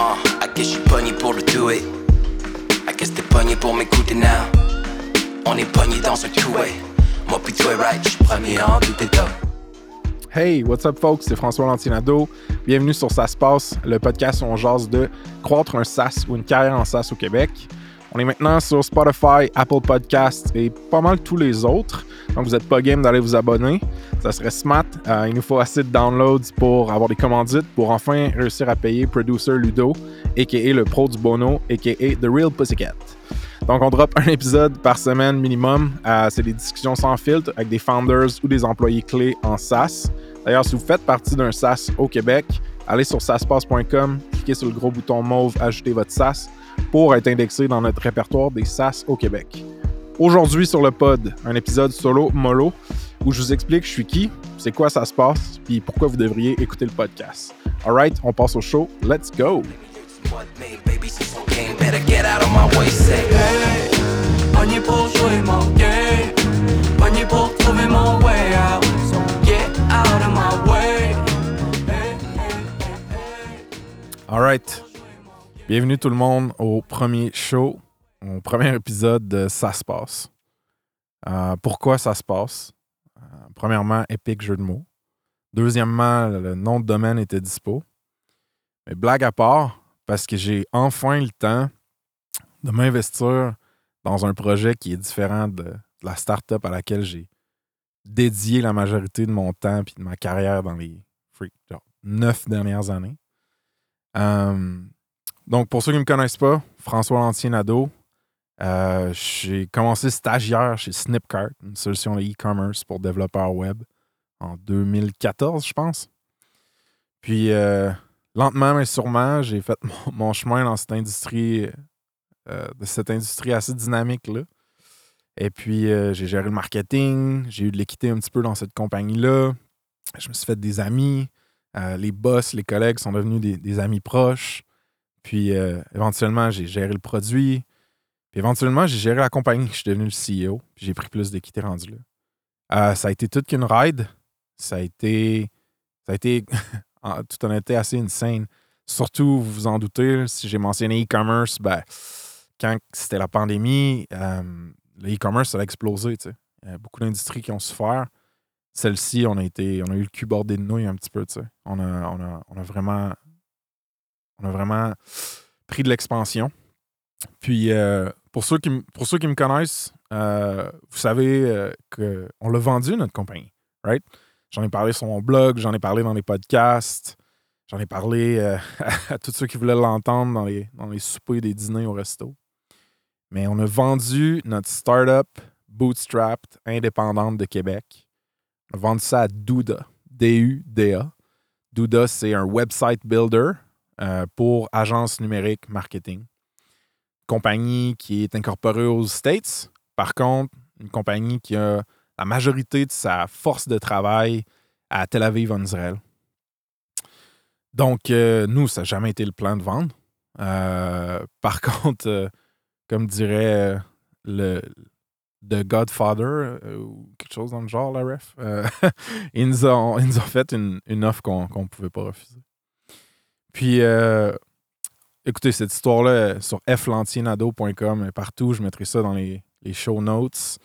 Uh, I guess je suis pogné pour le do it. I guess t'es pogné pour m'écouter now? On est pogné dans un two-way. Moi pis toi, right, premier en douter d'eux. Hey, what's up folks, c'est François Lantinado. Bienvenue sur Ça se passe, le podcast où on jase de croître un SaaS ou une carrière en SaaS au Québec. On est maintenant sur Spotify, Apple Podcasts et pas mal tous les autres. Donc vous n'êtes pas game d'aller vous abonner. Ça serait smart. Euh, il nous faut assez de downloads pour avoir des commandites pour enfin réussir à payer Producer Ludo, a.k.a. le pro du Bono, a.k.a. The Real Pussycat. Donc, on drop un épisode par semaine minimum. Euh, c'est des discussions sans filtre avec des founders ou des employés clés en SaaS. D'ailleurs, si vous faites partie d'un SaaS au Québec, allez sur SaaSpass.com, cliquez sur le gros bouton mauve Ajouter votre SaaS pour être indexé dans notre répertoire des SaaS au Québec. Aujourd'hui sur le pod, un épisode solo mollo où je vous explique je suis qui, c'est quoi ça se passe, puis pourquoi vous devriez écouter le podcast. Alright, on passe au show. Let's go! Alright. Bienvenue tout le monde au premier show, au premier épisode de Ça se passe. Euh, pourquoi ça se passe? Euh, premièrement, épique jeu de mots. Deuxièmement, le nom de domaine était dispo. Mais blague à part, parce que j'ai enfin le temps de m'investir dans un projet qui est différent de, la startup à laquelle j'ai dédié la majorité de mon temps et de ma carrière dans les genre, neuf dernières années. Euh, donc, pour ceux qui ne me connaissent pas, François Lantier Nadeau, euh, j'ai commencé stagiaire chez Snipcart, une solution de e-commerce pour développeurs web, en 2014, je pense. Puis, euh, lentement mais sûrement, j'ai fait mon, chemin dans cette industrie, euh, de cette industrie assez dynamique-là. Et puis, j'ai géré le marketing, j'ai eu de l'équité un petit peu dans cette compagnie-là. Je me suis fait des amis. Les boss, les collègues sont devenus des amis proches. Puis, euh, éventuellement, j'ai géré le produit. Puis, éventuellement, j'ai géré la compagnie. Je suis devenu le CEO. Puis, j'ai pris plus d'équité rendu là. Euh, ça a été toute qu'une ride. Ça a été, ça a été en toute honnêteté, assez insane. Surtout, vous vous en doutez, si j'ai mentionné e-commerce, ben, quand c'était la pandémie, euh, le e-commerce, ça a explosé. tu sais. Il y a beaucoup d'industries qui ont souffert. Celle-ci, on a été, on a eu le cul bordé de nouilles un petit peu. tu sais. On a, on a, on a vraiment, on a vraiment pris de l'expansion. Puis, euh, pour, ceux qui, pour ceux qui me connaissent, euh, vous savez euh, qu'on l'a vendu, notre compagnie, right? J'en ai parlé sur mon blog, j'en ai parlé dans les podcasts, j'en ai parlé à tous ceux qui voulaient l'entendre dans les, dans les soupers des dîners au resto. Mais on a vendu notre startup bootstrapped indépendante de Québec. On a vendu ça à Douda, D-U-D-A. Douda, c'est un website builder euh, pour agence numérique marketing. Compagnie qui est incorporée aux States. Par contre, une compagnie qui a la majorité de sa force de travail à Tel Aviv en Israël. Donc, euh, nous, ça n'a jamais été le plan de vendre. Euh, par contre, comme dirait le The Godfather ou quelque chose dans le genre, la ref, ils, nous ont, ils nous ont fait une, une offre qu'on ne pouvait pas refuser. Puis, euh, écoutez, cette histoire-là euh, sur flantiernado.com, euh, partout, je mettrai ça dans les, les show notes.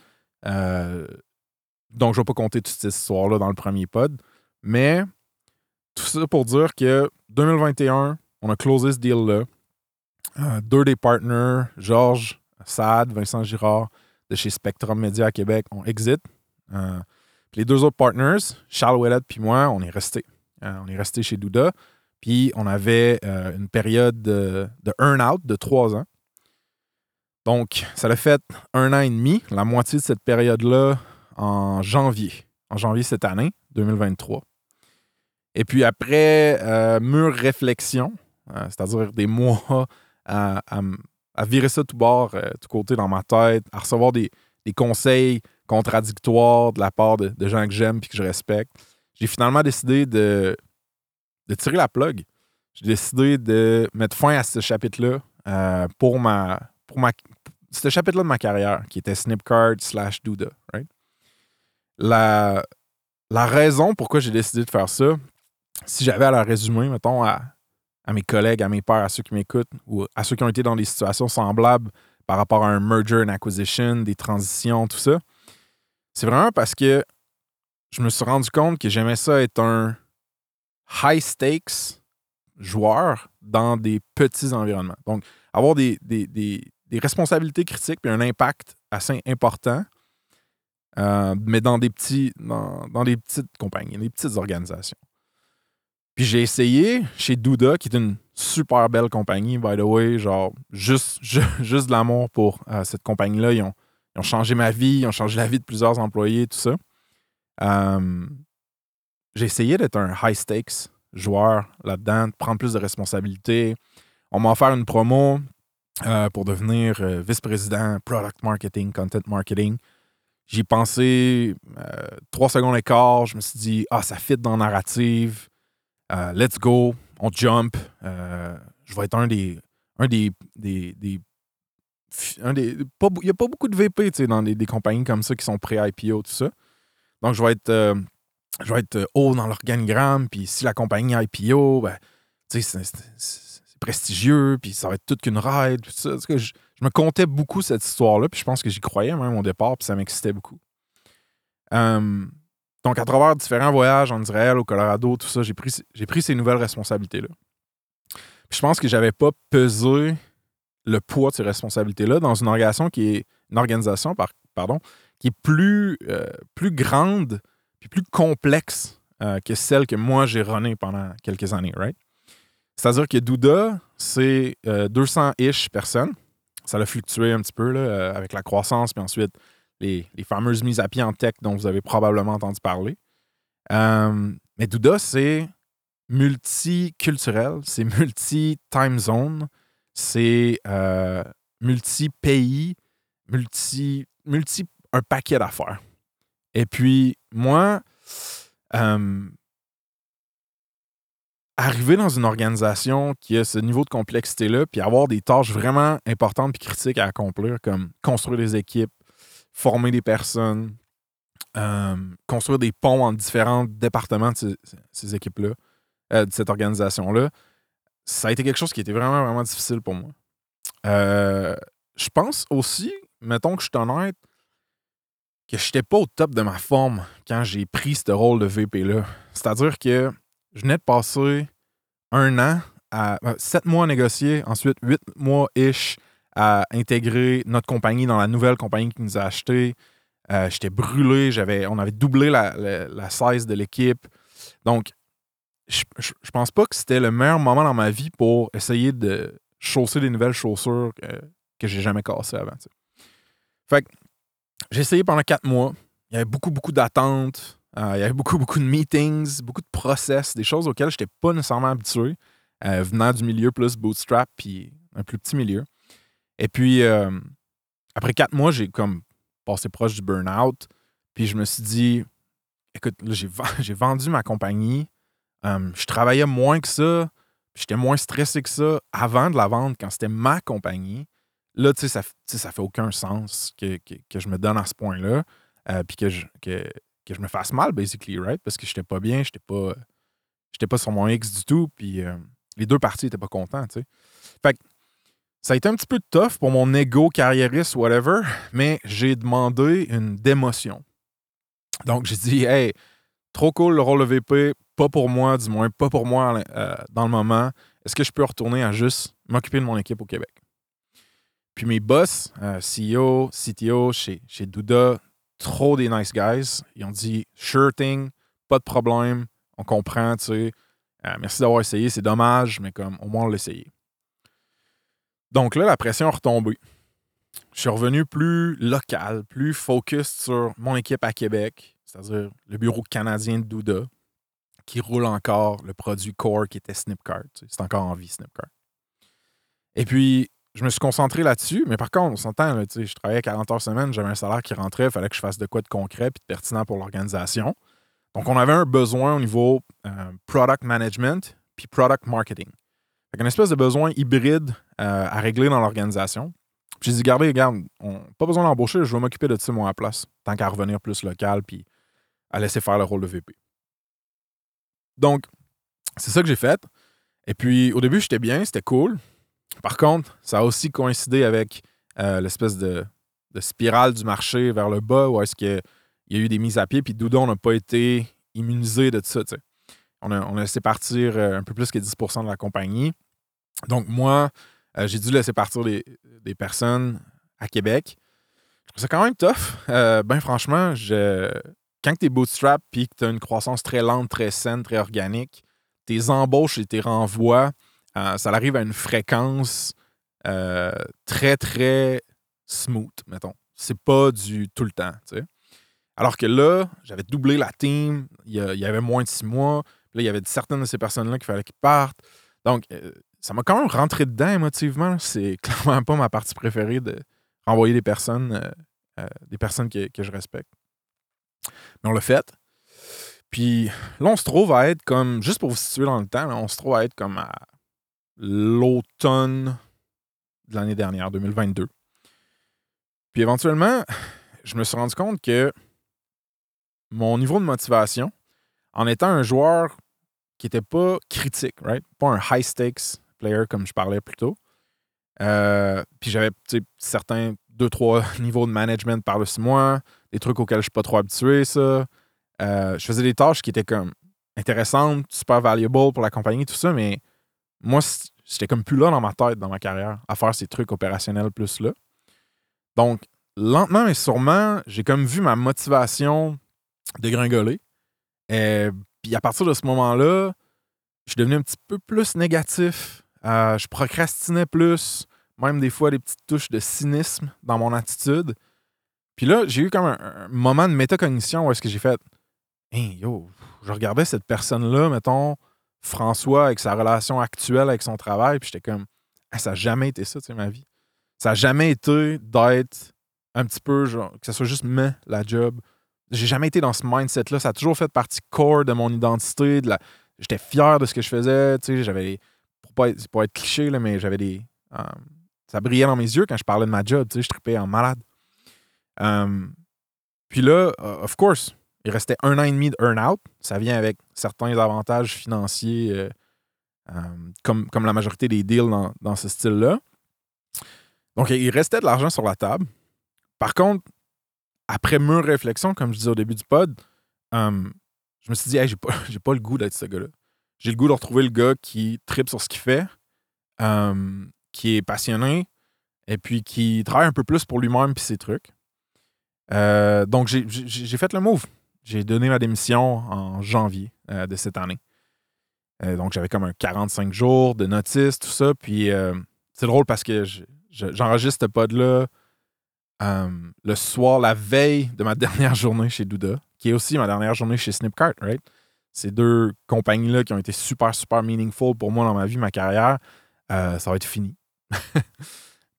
Donc, je ne vais pas compter toute cette histoire-là dans le premier pod. Mais tout ça pour dire que 2021, on a closé ce deal-là. Deux des partners, Georges Saad, Vincent Girard, de chez Spectrum Media Québec, ont exit. Les deux autres partners, Charles Ouellet puis moi, on est restés. On est restés chez Douda. Puis on avait euh, une période de, de earn-out de trois ans. Donc, ça l'a fait un an et demi, la moitié de cette période-là en janvier. En janvier cette année, 2023. Et puis après euh, mûre réflexion, euh, c'est-à-dire des mois à, virer ça tout bord, tout côté dans ma tête, à recevoir des, des conseils contradictoires de la part de, de gens que j'aime et que je respecte, j'ai finalement décidé de, de tirer la plug. J'ai décidé de mettre fin à ce chapitre-là euh, pour ma. Pour ma ce chapitre-là de ma carrière, qui était Snipcard slash Douda, right? La, la raison pourquoi j'ai décidé de faire ça, si j'avais à la résumer, mettons, à, à mes collègues, à mes pairs, à ceux qui m'écoutent ou à ceux qui ont été dans des situations semblables par rapport à un merger and acquisition, des transitions, tout ça. C'est vraiment parce que je me suis rendu compte que j'aimais ça être un high stakes joueur dans des petits environnements. Donc, avoir des, responsabilités critiques et un impact assez important, euh, mais dans des petits dans, dans petites compagnies, des petites organisations. Puis j'ai essayé chez Douda, qui est une super belle compagnie, by the way, genre juste, ju- juste de l'amour pour euh, cette compagnie-là. Ils ont, ils ont changé ma vie, ils ont changé la vie de plusieurs employés, tout ça. Euh, j'ai essayé d'être un high stakes joueur là-dedans, de prendre plus de responsabilités. On m'a offert une promo euh, pour devenir euh, vice-président product marketing, content marketing. J'y ai pensé euh, trois secondes et quart. Je me suis dit, ah, ça fit dans la narrative. Let's go. On jump. Je vais être un des. Un des. des, des un des pas il n'y a pas beaucoup de VP dans des, des compagnies comme ça qui sont pré-IPO, tout ça. Donc, je vais être, je vais être haut dans l'organigramme. Puis, si la compagnie IPO, ben, c'est- prestigieux. Puis, ça va être toute qu'une ride. Ça. Je, me comptais beaucoup cette histoire-là. Puis, je pense que j'y croyais même au départ. Puis, ça m'excitait beaucoup. Euh, donc, à travers différents voyages en Israël, au Colorado, tout ça, j'ai pris, pris ces nouvelles responsabilités-là. Je pense que j'avais pas pesé le poids de ces responsabilités-là dans une organisation qui est une organisation, par- pardon, qui est plus, euh, plus grande plus complexe euh, que celle que moi j'ai runnée pendant quelques années, right? C'est-à-dire que Douda, c'est euh, 200-ish personnes. Ça a fluctué un petit peu là, euh, avec la croissance, puis ensuite les, fameuses mises à pied en tech dont vous avez probablement entendu parler. Euh, mais Douda, c'est multiculturel, c'est multi-time zone, c'est euh, multi-pays, multi, multi un paquet d'affaires. Et puis, moi, euh, arriver dans une organisation qui a ce niveau de complexité-là, puis avoir des tâches vraiment importantes puis critiques à accomplir, comme construire des équipes, former des personnes, euh, construire des ponts entre différents départements de ces, équipes-là, euh, de cette organisation-là, ça a été quelque chose qui était vraiment, vraiment difficile pour moi. Je pense aussi, mettons que je suis honnête, que je n'étais pas au top de ma forme quand j'ai pris ce rôle de VP-là. C'est-à-dire que je venais de passer un an à euh, sept mois à négocier, ensuite huit mois-ish à intégrer notre compagnie dans la nouvelle compagnie qui nous a acheté. Euh, J'étais brûlé, j'avais, on avait doublé la, la, size de l'équipe. Donc, je, je, pense pas que c'était le meilleur moment dans ma vie pour essayer de chausser des nouvelles chaussures que, que j'ai jamais cassées avant. Fait que j'ai essayé pendant quatre mois. Il y avait beaucoup, beaucoup d'attentes. Euh, il y avait beaucoup, beaucoup de meetings, beaucoup de process, des choses auxquelles je n'étais pas nécessairement habitué, euh, venant du milieu plus bootstrap, puis un plus petit milieu. Et puis, euh, après quatre mois, j'ai comme passé proche du burn-out. Puis je me suis dit, écoute, j'ai, ven- j'ai vendu ma compagnie. Je travaillais moins que ça. J'étais moins stressé que ça avant de la vendre, quand c'était ma compagnie. Là, tu sais, ça, fait aucun sens que, que, que je me donne à ce point-là. euh, puis que je, que, que je me fasse mal, basically, right? Parce que j'étais pas bien, j'étais pas, j'étais pas sur mon X du tout. Puis euh, les deux parties étaient pas contents, tu sais. Fait que ça a été un petit peu tough pour mon ego carriériste, whatever, mais j'ai demandé une démotion. Donc, j'ai dit, hey, trop cool le rôle de VP, pas pour moi, du moins pas pour moi euh, dans le moment. Est-ce que je peux retourner à juste m'occuper de mon équipe au Québec? Puis mes boss, euh, CEO, CTO chez, chez Douda, trop des nice guys. Ils ont dit, sure thing, pas de problème, on comprend, tu sais. Euh, merci d'avoir essayé, c'est dommage, mais comme au moins on l'a essayé. Donc là, la pression a retombé. Je suis revenu plus local, plus focus sur mon équipe à Québec, c'est-à-dire le bureau canadien de Douda, qui roule encore le produit core qui était Snipcart. C'est encore en vie, Snipcart. Et puis, je me suis concentré là-dessus, mais par contre, on s'entend, je travaillais 40 heures semaine, j'avais un salaire qui rentrait, il fallait que je fasse de quoi de concret puis de pertinent pour l'organisation. Donc, on avait un besoin au niveau euh, product management puis product marketing. Fait qu'un espèce de besoin hybride euh, à régler dans l'organisation. Puis J'ai dit, regardez, regarde, on, pas besoin d'embaucher, je vais m'occuper de ça, moi, à la place, tant qu'à revenir plus local puis à laisser faire le rôle de VP. Donc, c'est ça que j'ai fait. Et puis, au début, j'étais bien, c'était cool. Par contre, ça a aussi coïncidé avec euh, l'espèce de, spirale du marché vers le bas où est-ce qu'il y a eu des mises à pied, puis Doudon n'a pas été immunisé de ça. tu sais. On a, laissé partir euh, un peu plus que 10% de la compagnie. Donc, moi, euh, j'ai dû laisser partir des, personnes à Québec. Ça quand même tough. Ben, franchement, quand tu es bootstrap puis que tu as une croissance très lente, très saine, très organique, tes embauches et tes renvois, euh, ça arrive à une fréquence euh, très, très smooth, mettons. C'est pas du tout le temps, tu sais. Alors que là, j'avais doublé la team, il y, avait moins de six mois, là, il y avait certaines de ces personnes-là qu'il fallait qu'ils partent. Donc, euh, ça m'a quand même rentré dedans émotivement. C'est clairement pas ma partie préférée de renvoyer des personnes, des personnes que, que je respecte. Mais on l'a fait. Puis là, on se trouve à être comme, juste pour vous situer dans le temps, là, on se trouve à être comme à l'automne de l'année dernière, 2022. Puis éventuellement, je me suis rendu compte que mon niveau de motivation, en étant un joueur qui n'était pas critique, right? Pas un high stakes player comme je parlais plus tôt. Euh, puis j'avais certains deux, trois niveaux de management par-dessus moi, des trucs auxquels je suis pas trop habitué, ça. Euh, je faisais des tâches qui étaient comme intéressantes, super valuable pour la compagnie, tout ça, mais moi, j'étais comme plus là dans ma tête, dans ma carrière, à faire ces trucs opérationnels plus là. Donc, lentement mais sûrement, j'ai comme vu ma motivation dégringoler. Et puis à partir de ce moment-là, je suis devenu un petit peu plus négatif. Euh, je procrastinais plus, même des fois des petites touches de cynisme dans mon attitude. Puis là, j'ai eu comme un, un moment de métacognition où est-ce que j'ai fait Hey, yo, je regardais cette personne-là, mettons, François, avec sa relation actuelle avec son travail, puis j'étais comme Ah, ça n'a jamais été ça, tu sais, ma vie. Ça n'a jamais été d'être un petit peu, genre, que ce soit juste mais la job. J'ai jamais été dans ce mindset-là. Ça a toujours fait partie core de mon identité. J'étais fier de ce que je faisais. Tu sais, j'avais. Pour pas être, pour être cliché, là, mais j'avais des. euh, ça brillait dans mes yeux quand je parlais de ma job. Tu sais, je tripais en malade. Euh, puis là, of course, il restait un an et demi de earn-out. Ça vient avec certains avantages financiers, euh, euh, comme, comme la majorité des deals dans, dans ce style-là. Donc, il restait de l'argent sur la table. Par contre, après mûre réflexion, comme je disais au début du pod, euh, je me suis dit, hey, j'ai pas, pas le goût d'être ce gars-là. J'ai le goût de retrouver le gars qui tripe sur ce qu'il fait, qui est passionné, et puis qui travaille un peu plus pour lui-même puis ses trucs. Donc, j'ai fait le move. J'ai donné ma démission en janvier euh, de cette année. Euh, donc, j'avais comme un 45 jours de notice, tout ça. Puis, euh, c'est drôle parce que je- je- j'enregistre ce pod-là le soir, la veille de ma dernière journée chez Douda, qui est aussi ma dernière journée chez Snipcart, right? Ces deux compagnies-là qui ont été super, super meaningful pour moi dans ma vie, ma carrière, ça va être fini.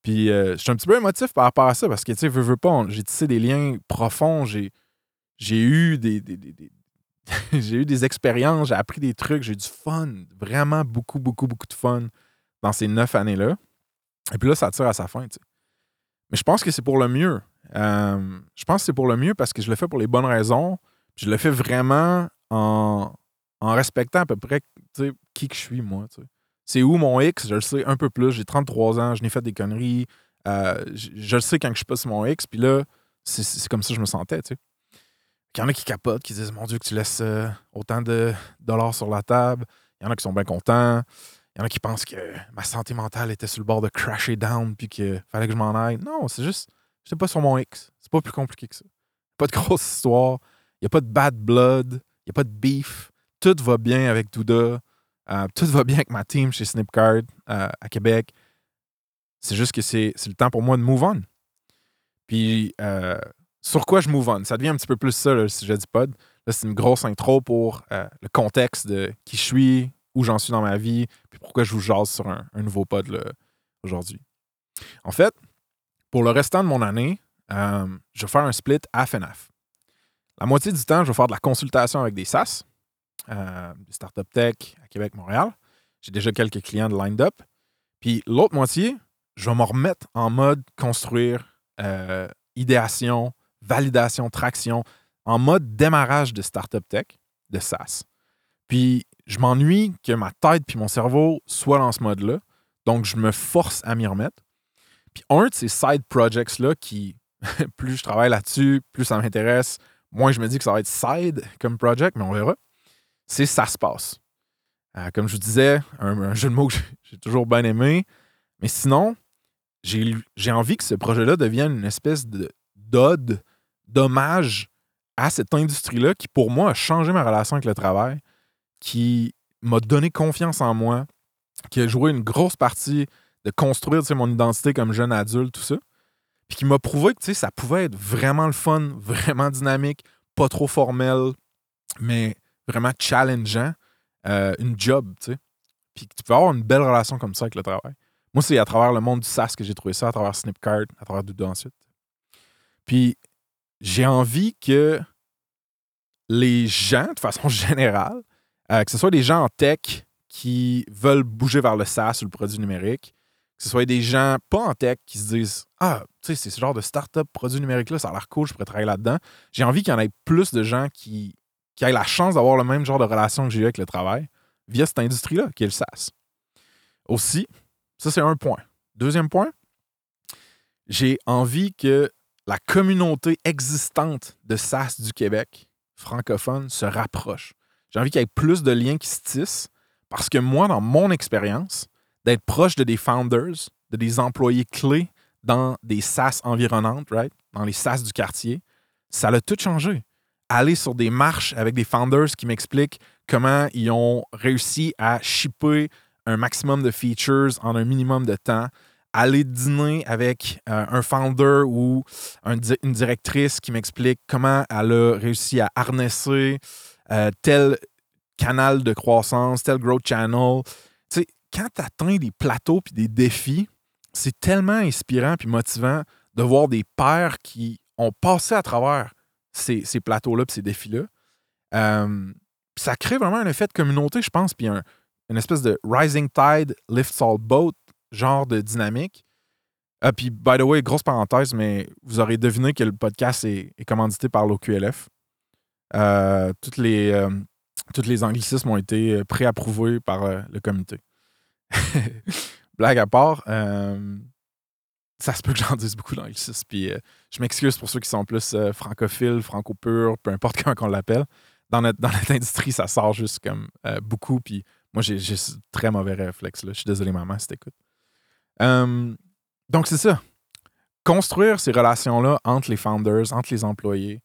Puis je suis un petit peu émotif par rapport à ça parce que, tu sais, veux, veux pas, j'ai tissé des liens profonds, j'ai, j'ai eu des, des- des- j'ai eu des expériences, j'ai appris des trucs, j'ai eu du fun, vraiment beaucoup, beaucoup, beaucoup de fun dans ces neuf années-là. Et puis là, ça tire à sa fin, tu sais. Mais je pense que c'est pour le mieux. Euh, je pense que c'est pour le mieux parce que je le fais pour les bonnes raisons. Puis je le fais vraiment en, en respectant à peu près qui que je suis, moi. C'est où mon X, je le sais un peu plus. J'ai 33 ans, je n'ai fait des conneries. Euh, je, le sais quand je suis pas sur mon X. Puis là, c'est- c'est comme ça que je me sentais. Tu sais. Il y en a qui capotent, qui disent Mon Dieu, que tu laisses euh, autant de dollars sur la table. Il y en a qui sont bien contents. Il y en a qui pensent que ma santé mentale était sur le bord de crasher down puis qu'il fallait que je m'en aille. Non, c'est juste, je pas sur mon X. C'est pas plus compliqué que ça. Pas de grosse histoire. Il n'y a pas de bad blood. Il n'y a pas de beef. Tout va bien avec Douda. Euh, tout va bien avec ma team chez Snipcard euh, à Québec. C'est juste que c'est le temps pour moi de move on. Puis, sur quoi je move on? Ça devient un petit peu plus ça, le sujet du pod. Là, c'est une grosse intro pour euh, le contexte de qui je suis, où j'en suis dans ma vie, puis pourquoi je vous jase sur un, nouveau pod aujourd'hui. En fait, pour le restant de mon année, euh, je vais faire un split half and half. La moitié du temps, je vais faire de la consultation avec des SaaS, euh, des startup tech à Québec, Montréal. J'ai déjà quelques clients de lined up. Puis l'autre moitié, je vais me remettre en mode construire, euh, idéation, validation, traction, en mode démarrage de startup tech, de SaaS. Puis je m'ennuie que ma tête puis mon cerveau soient dans ce mode-là. Donc, je me force à m'y remettre. Puis un de ces side projects-là qui, plus je travaille là-dessus, plus ça m'intéresse, moins je me dis que ça va être side comme project, mais on verra, c'est Ça se passe. Euh, comme je vous disais, un, un jeu de mots que j'ai- toujours bien aimé. Mais sinon, j'ai j'ai envie que ce projet-là devienne une espèce de d'ode, d'hommage à cette industrie-là qui, pour moi, a changé ma relation avec le travail, qui m'a donné confiance en moi, qui a joué une grosse partie de construire tu sais, mon identité comme jeune adulte, tout ça. Puis qui m'a prouvé que tu sais, ça pouvait être vraiment le fun, vraiment dynamique, pas trop formel, mais vraiment challengeant, euh, une job, tu sais. Puis tu peux avoir une belle relation comme ça avec le travail. Moi, c'est à travers le monde du SaaS que j'ai trouvé ça, à travers Snipcart, à travers Doudou ensuite. Puis j'ai envie que les gens, de façon générale, euh, que ce soit des gens en tech qui veulent bouger vers le SaaS ou le produit numérique, que ce soit des gens pas en tech qui se disent Ah, tu sais, c'est ce genre de start-up produit numérique-là, ça a l'air cool, je pourrais travailler là-dedans. J'ai envie qu'il y en ait plus de gens qui, qui aient la chance d'avoir le même genre de relation que j'ai eu avec le travail via cette industrie-là, qui est le SaaS. Aussi, ça c'est un point. Deuxième point, j'ai envie que la communauté existante de SaaS du Québec, francophone, se rapproche. J'ai envie qu'il y ait plus de liens qui se tissent parce que moi, dans mon expérience, d'être proche de des founders, de des employés clés dans des SaaS environnantes, right? dans les SaaS du quartier, ça l'a tout changé. Aller sur des marches avec des founders qui m'expliquent comment ils ont réussi à shipper un maximum de features en un minimum de temps, aller dîner avec euh, un founder ou une directrice qui m'explique comment elle a réussi à harnesser euh, tel canal de croissance, tel growth channel. Tu sais, quand tu atteins des plateaux puis des défis, c'est tellement inspirant puis motivant de voir des pairs qui ont passé à travers ces, ces plateaux-là puis ces défis-là. Euh, ça crée vraiment un effet de communauté, je pense, puis un- une espèce de rising tide lifts all boat genre de dynamique. Ah, puis, by the way, grosse parenthèse, mais vous aurez deviné que le podcast est, commandité par l'OQLF. Euh, toutes les, euh, tous les anglicismes ont été euh, préapprouvés par euh, le comité. Blague à part, ça se peut que j'en dise beaucoup d'anglicismes. Puis je m'excuse pour ceux qui sont plus francophiles, franco-purs, peu importe comment on l'appelle. Dans notre, dans notre industrie, ça sort juste comme beaucoup. Puis moi, j'ai ce très mauvais réflexe. Je suis désolé, maman, si t'écoutes. Euh, donc, c'est ça. Construire ces relations-là entre les founders, entre les employés,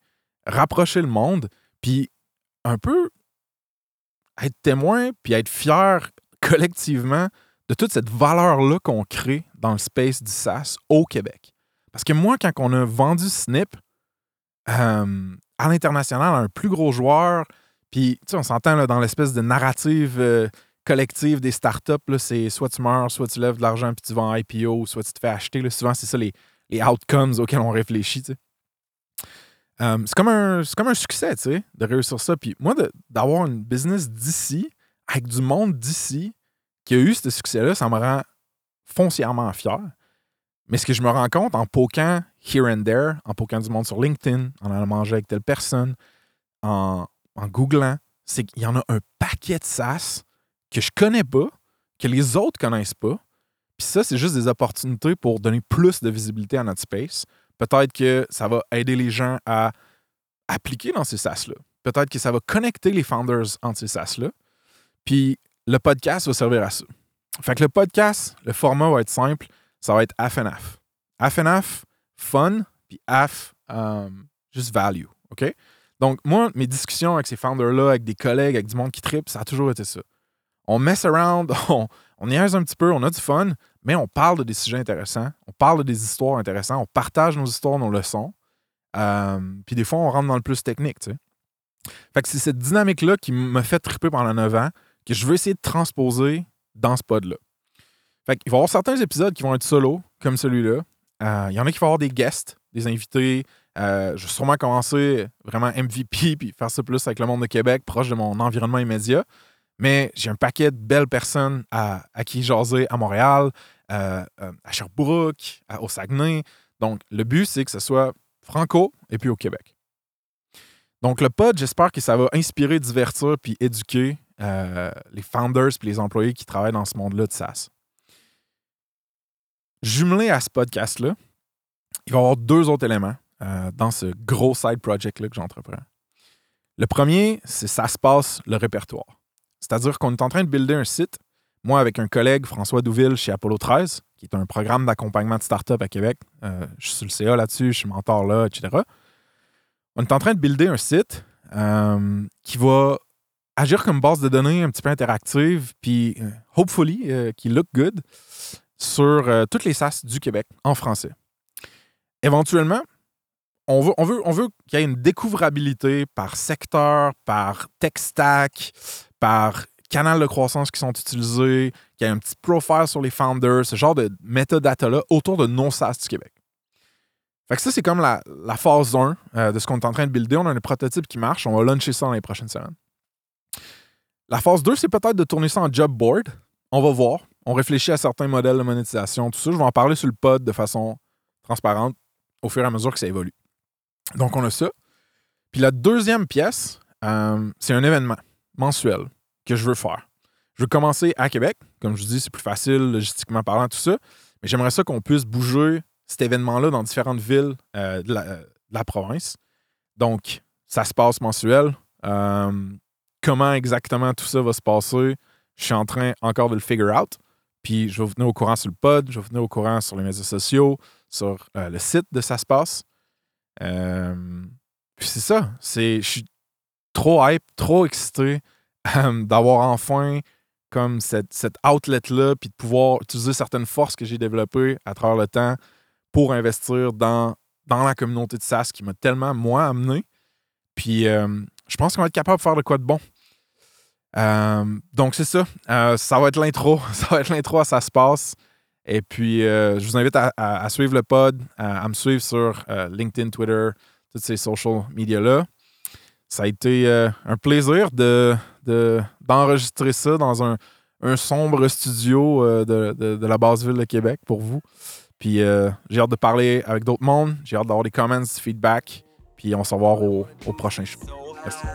rapprocher le monde, puis un peu être témoin, puis être fier collectivement de toute cette valeur-là qu'on crée dans le space du SaaS au Québec. Parce que moi, quand on a vendu Snip euh, à l'international à un plus gros joueur, puis on s'entend dans l'espèce de narrative euh, collective des startups, c'est soit tu meurs, soit tu lèves de l'argent puis tu en IPO, soit tu te fais acheter. là. Souvent, c'est ça les, les outcomes auxquels on réfléchit. Euh, c'est comme, un- comme un succès, de réussir ça. Puis moi, d'avoir une business d'ici, avec du monde d'ici, qui a eu ce succès-là, ça me rend foncièrement fier. Mais ce que je me rends compte en poquant here and there, en poquant du monde sur LinkedIn, en allant manger avec telle personne, en, en googlant, c'est qu'il y en a un paquet de SaaS que je connais pas, que les autres connaissent pas. Puis ça, c'est juste des opportunités pour donner plus de visibilité à notre space. Peut-être que ça va aider les gens à appliquer dans ces SaaS-là. Peut-être que ça va connecter les founders entre ces SaaS-là. Puis le podcast va servir à ça. Fait que le podcast, le format va être simple. Ça va être and half, fun, puis half, um, juste value. OK? Donc, moi, mes discussions avec ces founders-là, avec des collègues, avec du monde qui tripe, ça a toujours été ça. On mess around, on, on niaise un petit peu, on a du fun, mais on parle de des sujets intéressants, on parle de des histoires intéressantes, on partage nos histoires, nos leçons. Euh, puis des fois, on rentre dans le plus technique, tu sais. Fait que c'est cette dynamique-là qui m'a fait triper pendant 9 ans que je veux essayer de transposer dans ce pod-là. Fait qu'il va y avoir certains épisodes qui vont être solo, comme celui-là. Euh, Il y en a qui vont avoir des guests, des invités. Euh, je vais sûrement commencer vraiment MVP puis faire ça plus avec le monde de Québec, proche de mon environnement immédiat. Mais j'ai un paquet de belles personnes à, qui jaser à Montréal, euh, euh, à Sherbrooke, au Saguenay. Donc, le but, c'est que ce soit franco et puis au Québec. Donc, le pod, j'espère que ça va inspirer, divertir puis éduquer euh, les founders et les employés qui travaillent dans ce monde-là de SaaS. Jumelé à ce podcast-là, il va y avoir deux autres éléments dans ce gros side project-là que j'entreprends. Le premier, c'est ça se passe le répertoire. C'est-à-dire qu'on est en train de builder un site, moi avec un collègue, François Douville, chez Apollo 13, qui est un programme d'accompagnement de start-up à Québec. Euh, je suis sur le CA là-dessus, je suis mentor là, etc. On est en train de builder un site euh, qui va agir comme base de données un petit peu interactive, puis euh, hopefully, qui look good sur toutes les SaaS du Québec en français. Éventuellement, on veut qu'il y ait une découvrabilité par secteur, par tech stack, par canal de croissance qui sont utilisés, qu'il y ait un petit profile sur les founders, ce genre de metadata-là autour de nos SaaS du Québec. Fait que ça, c'est comme la, la phase 1 euh, de ce qu'on est en train de builder. On a un prototype qui marche. On va lancer ça dans les prochaines semaines. La phase 2, c'est peut-être de tourner ça en job board. On va voir. On réfléchit à certains modèles de monétisation, tout ça. Je vais en parler sur le pod de façon transparente au fur et à mesure que ça évolue. Donc, on a ça. Puis la deuxième pièce, euh, c'est un événement mensuel que je veux faire. Je veux commencer à Québec. Comme je vous dis, c'est plus facile, logistiquement parlant, tout ça. Mais j'aimerais ça qu'on puisse bouger cet événement-là dans différentes villes euh, de, la, de, la, province. Donc, ça se passe mensuel. Euh, comment exactement tout ça va se passer, je suis en train encore de le figure out. Puis je vais vous tenir au courant sur le pod, je vais vous tenir au courant sur les médias sociaux, sur euh, le site de Ça se passe. Euh, puis c'est ça. Je suis trop hype, trop excité euh, d'avoir enfin comme cette, cet outlet-là, puis de pouvoir utiliser certaines forces que j'ai développées à travers le temps pour investir dans, la communauté de SaaS qui m'a tellement, moi, amené. Puis euh, je pense qu'on va être capable de faire de quoi de bon. Euh, donc, c'est ça. Ça va être l'intro. Ça va être l'intro à Ça se passe. Et puis, je vous invite à, suivre le pod, à, me suivre sur LinkedIn, Twitter, toutes ces social media-là. Ça a été euh, un plaisir de, de, d'enregistrer ça dans un, sombre studio euh, de, de, la basse ville de Québec pour vous. Puis, j'ai hâte de parler avec d'autres mondes. J'ai hâte d'avoir des comments, du feedback. Puis, on se revoit au, prochain show. Merci.